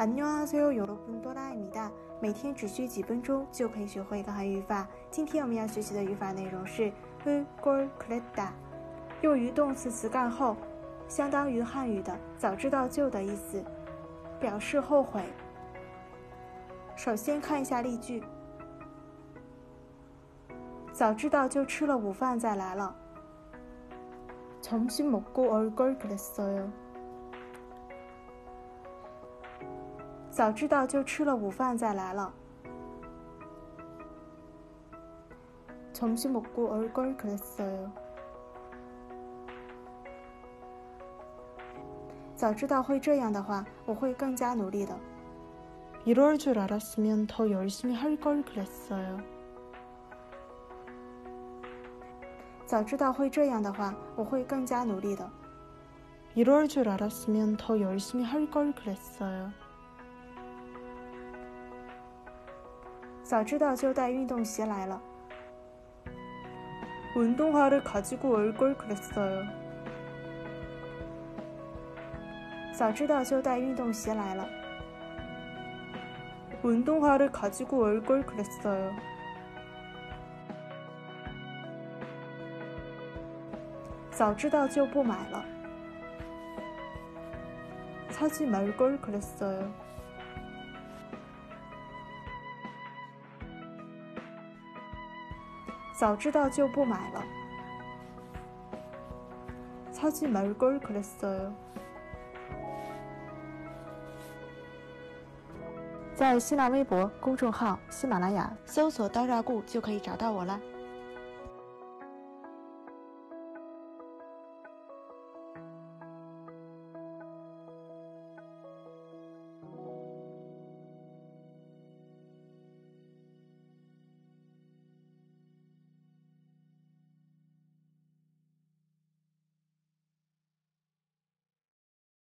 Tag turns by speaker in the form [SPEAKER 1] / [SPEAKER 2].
[SPEAKER 1] 안녕하세요여러분도라입니다每天只需几分钟就可以学会一个韩语语法。今天我们要学习的语法内容是을걸그랬다，用于动词词干后，相当于汉语的“早知道就”的意思，表示后悔。首先看一下例句：早知道就吃了午饭再来了。점심먹고올걸그랬어요 早知道就吃了午饭再来了。점심먹고올걸그랬어요早知道会这样的话，我会更加努力的。이럴줄알았으면더열심히할걸그랬어요早知道会这样的话，我会更加努力的。이럴줄알았으면더열심히할걸그랬어요 早知道就带运动鞋来了。운동화를가지고올걸그랬어요早知道就带运动鞋来了。운동화를가지고올걸그랬어요早知道就不买了。사지말걸그랬어요 早知道就不买了。사지말걸그랬어요在新浪微博公众号“喜马拉雅”搜索“刀扎固”就可以找到我了。